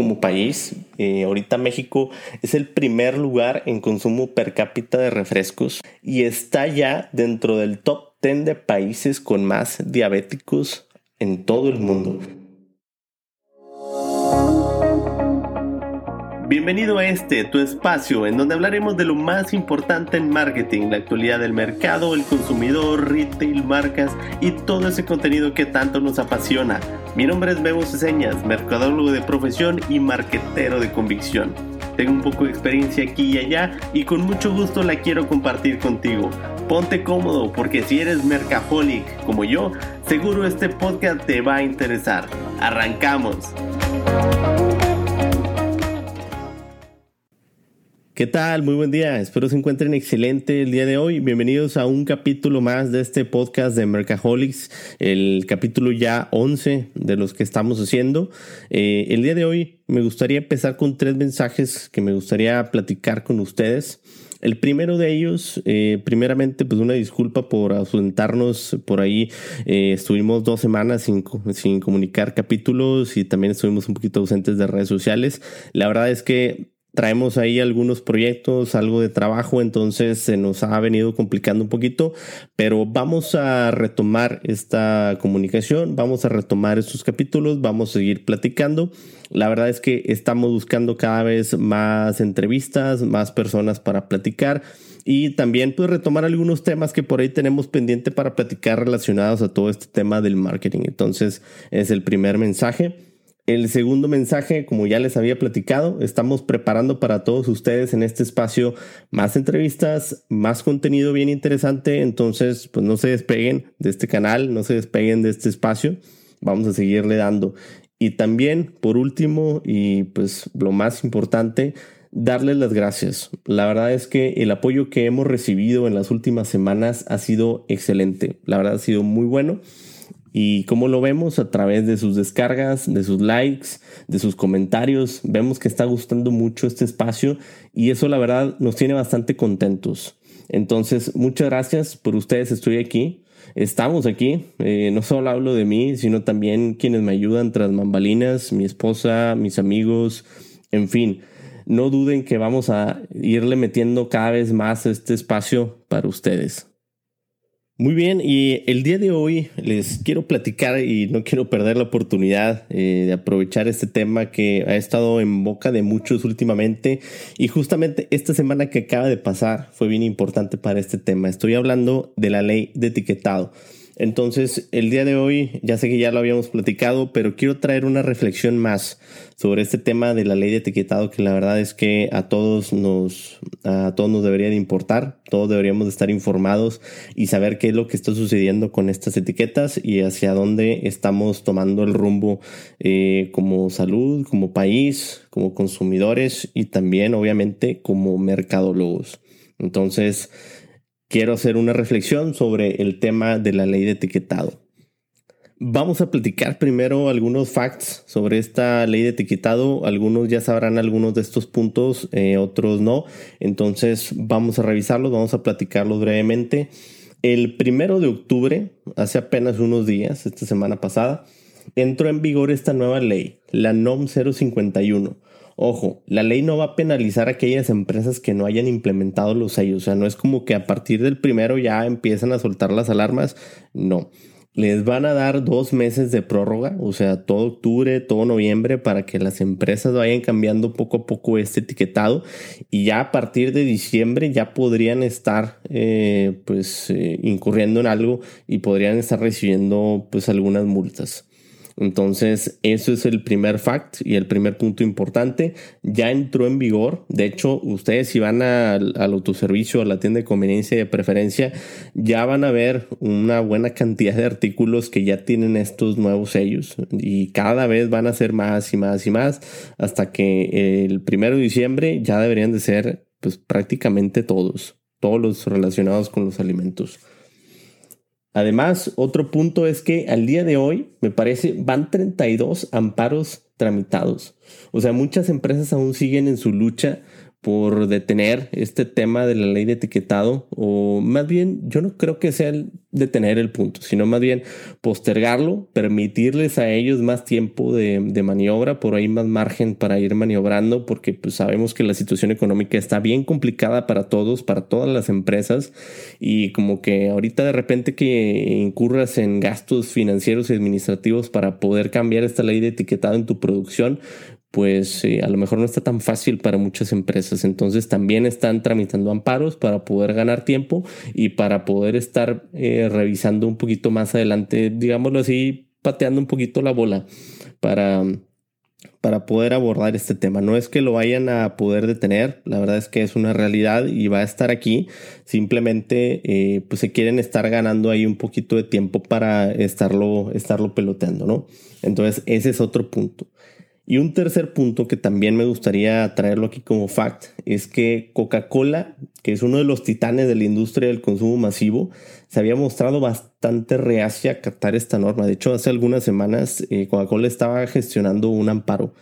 como país. Eh, ahorita México es el primer lugar en consumo per cápita de refrescos y está ya dentro del top 10 de países con más diabéticos en todo el mundo. Bienvenido a este, tu espacio, en donde hablaremos de lo más importante en marketing, la actualidad del mercado, el consumidor, retail, marcas y todo ese contenido que tanto nos apasiona. Mi nombre es Bebo Ceseñas, mercadólogo de profesión y marquetero de convicción. Tengo un poco de experiencia aquí y allá y con mucho gusto la quiero compartir contigo. Ponte cómodo porque si eres mercaholic como yo, seguro este podcast te va a interesar. Arrancamos. ¿Qué tal? Muy buen día. Espero se encuentren excelente el día de hoy. Bienvenidos a un capítulo más de este podcast de Mercaholics, el capítulo ya 11 de los que estamos haciendo. Eh, el día de hoy me gustaría empezar con tres mensajes que me gustaría platicar con ustedes. El primero de ellos, eh, primeramente, pues una disculpa por ausentarnos por ahí. Eh, estuvimos dos semanas sin, sin comunicar capítulos y también estuvimos un poquito ausentes de redes sociales. La verdad es que traemos ahí algunos proyectos, algo de trabajo, entonces se nos ha venido complicando un poquito, pero vamos a retomar esta comunicación, vamos a retomar estos capítulos, vamos a seguir platicando. La verdad es que estamos buscando cada vez más entrevistas, más personas para platicar y también pues retomar algunos temas que por ahí tenemos pendiente para platicar relacionados a todo este tema del marketing. Entonces es el primer mensaje. El segundo mensaje, como ya les había platicado, estamos preparando para todos ustedes en este espacio más entrevistas, más contenido bien interesante. Entonces, pues no se despeguen de este canal, no se despeguen de este espacio. Vamos a seguirle dando. Y también, por último, y pues lo más importante, darles las gracias. La verdad es que el apoyo que hemos recibido en las últimas semanas ha sido excelente. La verdad ha sido muy bueno. Y como lo vemos a través de sus descargas, de sus likes, de sus comentarios, vemos que está gustando mucho este espacio y eso la verdad nos tiene bastante contentos. Entonces, muchas gracias por ustedes, estoy aquí. Estamos aquí, eh, no solo hablo de mí, sino también quienes me ayudan tras mambalinas, mi esposa, mis amigos, en fin, no duden que vamos a irle metiendo cada vez más este espacio para ustedes. Muy bien, y el día de hoy les quiero platicar y no quiero perder la oportunidad eh, de aprovechar este tema que ha estado en boca de muchos últimamente y justamente esta semana que acaba de pasar fue bien importante para este tema. Estoy hablando de la ley de etiquetado. Entonces, el día de hoy, ya sé que ya lo habíamos platicado, pero quiero traer una reflexión más sobre este tema de la ley de etiquetado, que la verdad es que a todos nos, a todos nos debería de importar, todos deberíamos de estar informados y saber qué es lo que está sucediendo con estas etiquetas y hacia dónde estamos tomando el rumbo eh, como salud, como país, como consumidores y también, obviamente, como mercadólogos. Entonces, quiero hacer una reflexión sobre el tema de la ley de etiquetado. Vamos a platicar primero algunos facts sobre esta ley de etiquetado. Algunos ya sabrán algunos de estos puntos, eh, otros no. Entonces vamos a revisarlos, vamos a platicarlos brevemente. El primero de octubre, hace apenas unos días, esta semana pasada, entró en vigor esta nueva ley, la NOM 051 Ojo, la ley no va a penalizar a aquellas empresas que no hayan implementado los sellos. O sea, no es como que a partir del primero ya empiezan a soltar las alarmas. No. Les van a dar dos meses de prórroga, o sea, todo octubre, todo noviembre, para que las empresas vayan cambiando poco a poco este etiquetado. Y ya a partir de diciembre ya podrían estar, eh, pues, eh, incurriendo en algo y podrían estar recibiendo, pues, algunas multas. Entonces, eso es el primer fact y el primer punto importante. Ya entró en vigor. De hecho, ustedes si van al, autoservicio, a la tienda de conveniencia de preferencia, ya van a ver una buena cantidad de artículos que ya tienen estos nuevos sellos y cada vez van a ser más y más y más hasta que el primero de diciembre ya deberían de ser pues prácticamente todos, todos los relacionados con los alimentos. Además, otro punto es que al día de hoy, me parece, van 32 amparos tramitados. O sea, muchas empresas aún siguen en su lucha por detener este tema de la ley de etiquetado, o más bien, yo no creo que sea el detener el punto, sino más bien postergarlo, permitirles a ellos más tiempo de, maniobra, por ahí más margen para ir maniobrando, porque pues sabemos que la situación económica está bien complicada para todos, para todas las empresas, y como que ahorita de repente que incurras en gastos financieros y administrativos para poder cambiar esta ley de etiquetado en tu producción, pues eh, a lo mejor no está tan fácil para muchas empresas. Entonces también están tramitando amparos para poder ganar tiempo y para poder estar eh, revisando un poquito más adelante, digámoslo así, pateando un poquito la bola para, para poder abordar este tema. No es que lo vayan a poder detener, la verdad es que es una realidad y va a estar aquí. Simplemente eh, pues se quieren estar ganando ahí un poquito de tiempo para estarlo, estarlo peloteando, ¿no? Entonces ese es otro punto. Y un tercer punto que también me gustaría traerlo aquí como fact es que Coca-Cola, que es uno de los titanes de la industria del consumo masivo, se había mostrado bastante reacia a acatar esta norma. De hecho, hace algunas semanas eh, Coca-Cola estaba gestionando un amparo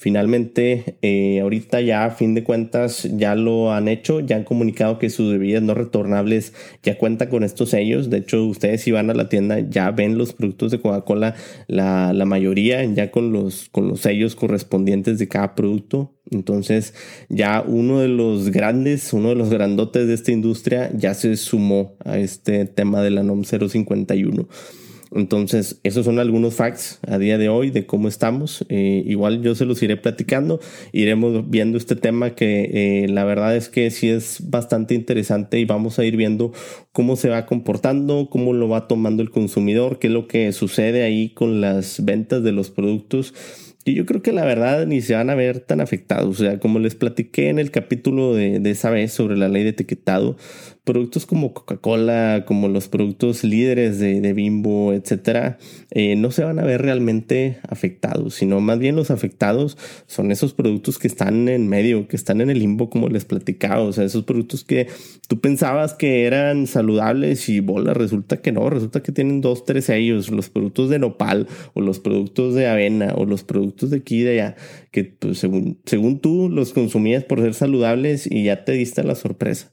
Finalmente, eh, ahorita ya a fin de cuentas ya lo han hecho, ya han comunicado que sus bebidas no retornables ya cuentan con estos sellos. De hecho, ustedes si van a la tienda ya ven los productos de Coca-Cola, la, la, mayoría ya con los, con los sellos correspondientes de cada producto. Entonces, ya uno de los grandes, uno de los grandotes de esta industria ya se sumó a este tema de la NOM 051. Entonces, esos son algunos facts a día de hoy de cómo estamos. Eh, igual yo se los iré platicando, iremos viendo este tema que eh, la verdad es que sí es bastante interesante y vamos a ir viendo cómo se va comportando, cómo lo va tomando el consumidor, qué es lo que sucede ahí con las ventas de los productos. Y yo creo que la verdad ni se van a ver tan afectados. O sea, como les platiqué en el capítulo de, de esa vez sobre la ley de etiquetado, productos como Coca-Cola, como los productos líderes de, Bimbo, etcétera, eh, no se van a ver realmente afectados, sino más bien los afectados son esos productos que están en medio, que están en el limbo, como les platicaba. O sea, esos productos que tú pensabas que eran saludables y bola, resulta que no, resulta que tienen dos, tres sellos, los productos de nopal o los productos de avena o los productos de aquí y de allá, que pues, según, según tú los consumías por ser saludables y ya te diste la sorpresa.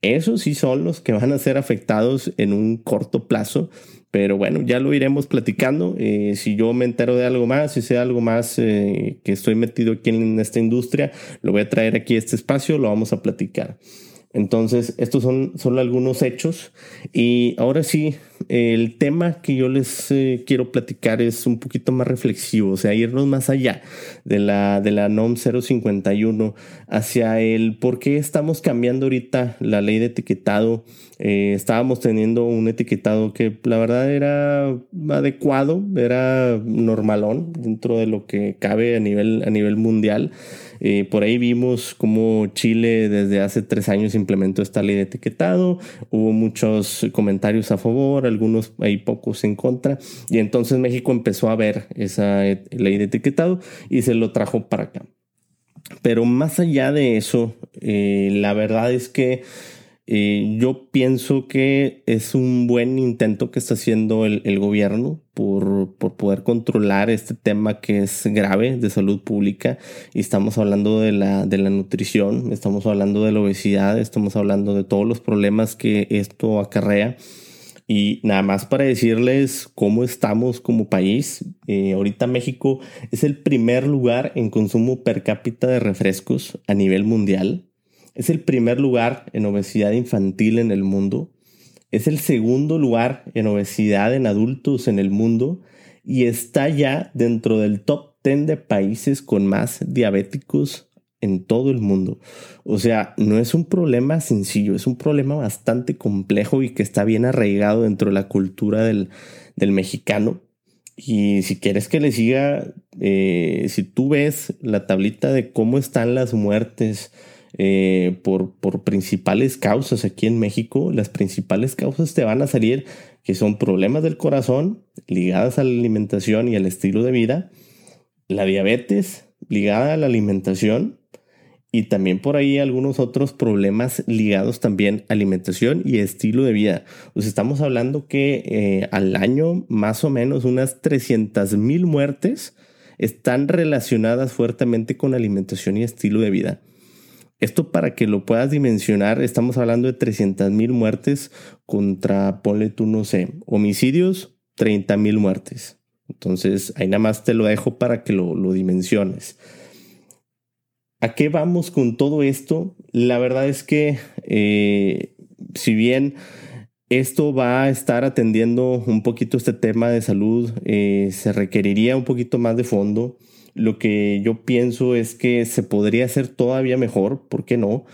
Esos sí son los que van a ser afectados en un corto plazo. Pero bueno, ya lo iremos platicando. Eh, si yo me entero de algo más, si sé algo más eh, que estoy metido aquí en esta industria, lo voy a traer aquí a este espacio, lo vamos a platicar. Entonces, estos son solo algunos hechos. Y ahora sí, el tema que yo les eh, quiero platicar es un poquito más reflexivo, o sea, irnos más allá de la, de la NOM 051 hacia el por qué estamos cambiando ahorita la ley de etiquetado. Eh, estábamos teniendo un etiquetado que la verdad era adecuado, era normalón dentro de lo que cabe a nivel, a nivel mundial. Eh, por ahí vimos cómo Chile desde hace tres años implementó esta ley de etiquetado. Hubo muchos comentarios a favor, algunos hay pocos en contra. Y entonces México empezó a ver esa ley de etiquetado y se lo trajo para acá. Pero más allá de eso, eh, la verdad es que eh, yo pienso que es un buen intento que está haciendo el, gobierno por, por, poder controlar este tema que es grave de salud pública. Y estamos hablando de la, de la nutrición, estamos hablando de la obesidad, estamos hablando de todos los problemas que esto acarrea. Y nada más para decirles cómo estamos como país. Eh, ahorita México es el primer lugar en consumo per cápita de refrescos a nivel mundial. Es el primer lugar en obesidad infantil en el mundo. Es el segundo lugar en obesidad en adultos en el mundo y está ya dentro del top 10 de países con más diabéticos en todo el mundo. O sea, no es un problema sencillo, es un problema bastante complejo y que está bien arraigado dentro de la cultura del, mexicano. Y si quieres que le siga, eh, si tú ves la tablita de cómo están las muertes, eh, por, por principales causas aquí en México, las principales causas te van a salir que son problemas del corazón ligadas a la alimentación y al estilo de vida, la diabetes ligada a la alimentación y también por ahí algunos otros problemas ligados también a alimentación y estilo de vida. Pues estamos hablando que eh, al año más o menos unas 300 mil muertes están relacionadas fuertemente con alimentación y estilo de vida. Esto para que lo puedas dimensionar, estamos hablando de 300 mil muertes contra, ponle tú, no sé, homicidios, 30 mil muertes. Entonces, ahí nada más te lo dejo para que lo, lo dimensiones. ¿A qué vamos con todo esto? La verdad es que eh, si bien esto va a estar atendiendo un poquito este tema de salud, eh, se requeriría un poquito más de fondo. Lo que yo pienso es que se podría hacer todavía mejor, ¿por qué no?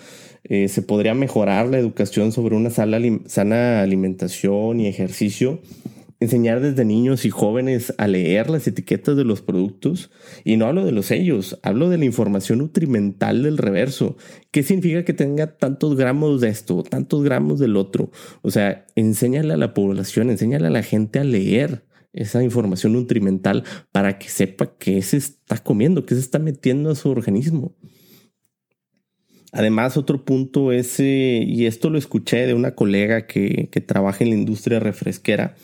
Eh, se podría mejorar la educación sobre una sana alimentación y ejercicio enseñar desde niños y jóvenes a leer las etiquetas de los productos. Y no hablo de los sellos, hablo de la información nutrimental del reverso. ¿Qué significa que tenga tantos gramos de esto, tantos gramos del otro? O sea, enséñale a la población, enséñale a la gente a leer esa información nutrimental para que sepa qué se está comiendo, qué se está metiendo a su organismo. Además, otro punto es, eh, y esto lo escuché de una colega que, que trabaja en la industria refresquera,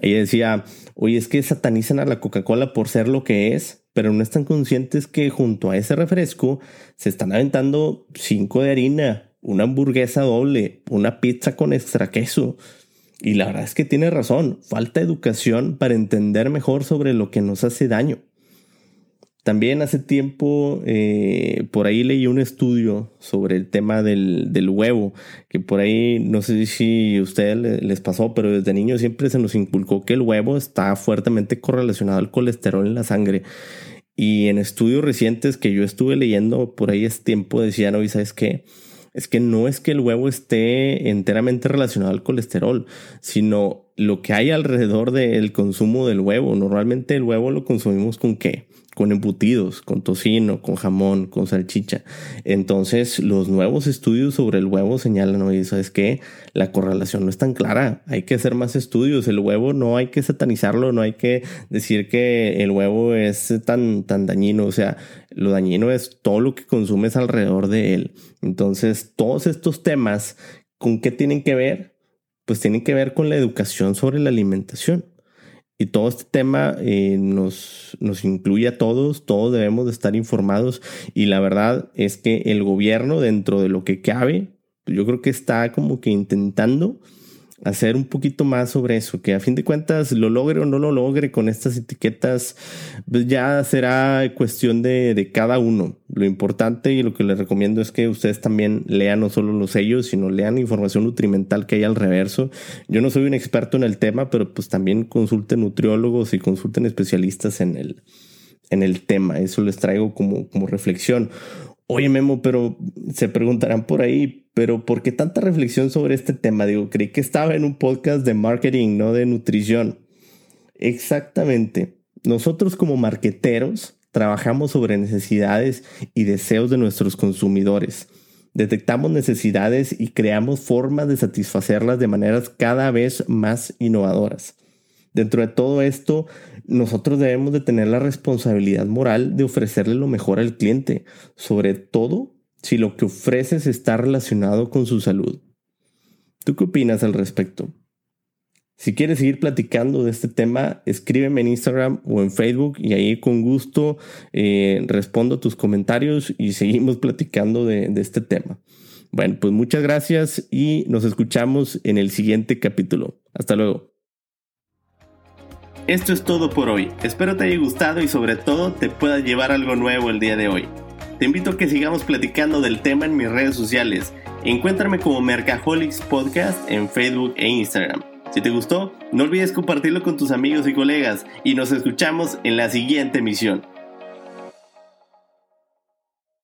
ella decía, oye, es que satanizan a la Coca-Cola por ser lo que es, pero no están conscientes que junto a ese refresco se están aventando cinco de harina, una hamburguesa doble, una pizza con extra queso. Y la verdad es que tiene razón, falta educación para entender mejor sobre lo que nos hace daño. También hace tiempo eh, por ahí leí un estudio sobre el tema del, huevo, que por ahí no sé si a ustedes les pasó, pero desde niño siempre se nos inculcó que el huevo está fuertemente correlacionado al colesterol en la sangre. Y en estudios recientes que yo estuve leyendo por ahí es tiempo decían, oye, ¿sabes qué? Es que no es que el huevo esté enteramente relacionado al colesterol, sino lo que hay alrededor del consumo del huevo. Normalmente el huevo lo consumimos con qué? Con embutidos, con tocino, con jamón, con salchicha. Entonces, los nuevos estudios sobre el huevo señalan, oye, ¿sabes qué? La correlación no es tan clara. Hay que hacer más estudios. El huevo no hay que satanizarlo, no hay que decir que el huevo es tan, tan dañino. O sea, lo dañino es todo lo que consumes alrededor de él. Entonces, todos estos temas, ¿con qué tienen que ver? Pues tienen que ver con la educación sobre la alimentación. Y todo este tema eh, nos, nos incluye a todos, todos debemos de estar informados y la verdad es que el gobierno dentro de lo que cabe, yo creo que está como que intentando hacer un poquito más sobre eso, que a fin de cuentas lo logre o no lo logre con estas etiquetas, pues ya será cuestión de, de, cada uno. Lo importante y lo que les recomiendo es que ustedes también lean no solo los sellos, sino lean información nutrimental que hay al reverso. Yo no soy un experto en el tema, pero pues también consulten nutriólogos y consulten especialistas en el, en el tema. Eso les traigo como, como reflexión. Oye, Memo, pero se preguntarán por ahí, pero ¿por qué tanta reflexión sobre este tema? Digo, creí que estaba en un podcast de marketing, no de nutrición. Exactamente. Nosotros como marqueteros trabajamos sobre necesidades y deseos de nuestros consumidores. Detectamos necesidades y creamos formas de satisfacerlas de maneras cada vez más innovadoras. Dentro de todo esto, nosotros debemos de tener la responsabilidad moral de ofrecerle lo mejor al cliente, sobre todo si lo que ofreces está relacionado con su salud. ¿Tú qué opinas al respecto? Si quieres seguir platicando de este tema, escríbeme en Instagram o en Facebook y ahí con gusto eh, respondo tus comentarios y seguimos platicando de, de este tema. Bueno, pues muchas gracias y nos escuchamos en el siguiente capítulo. Hasta luego. Esto es todo por hoy. Espero te haya gustado y sobre todo te pueda llevar algo nuevo el día de hoy. Te invito a que sigamos platicando del tema en mis redes sociales. Encuéntrame como Mercaholics Podcast en Facebook e Instagram. Si te gustó, no olvides compartirlo con tus amigos y colegas y nos escuchamos en la siguiente emisión.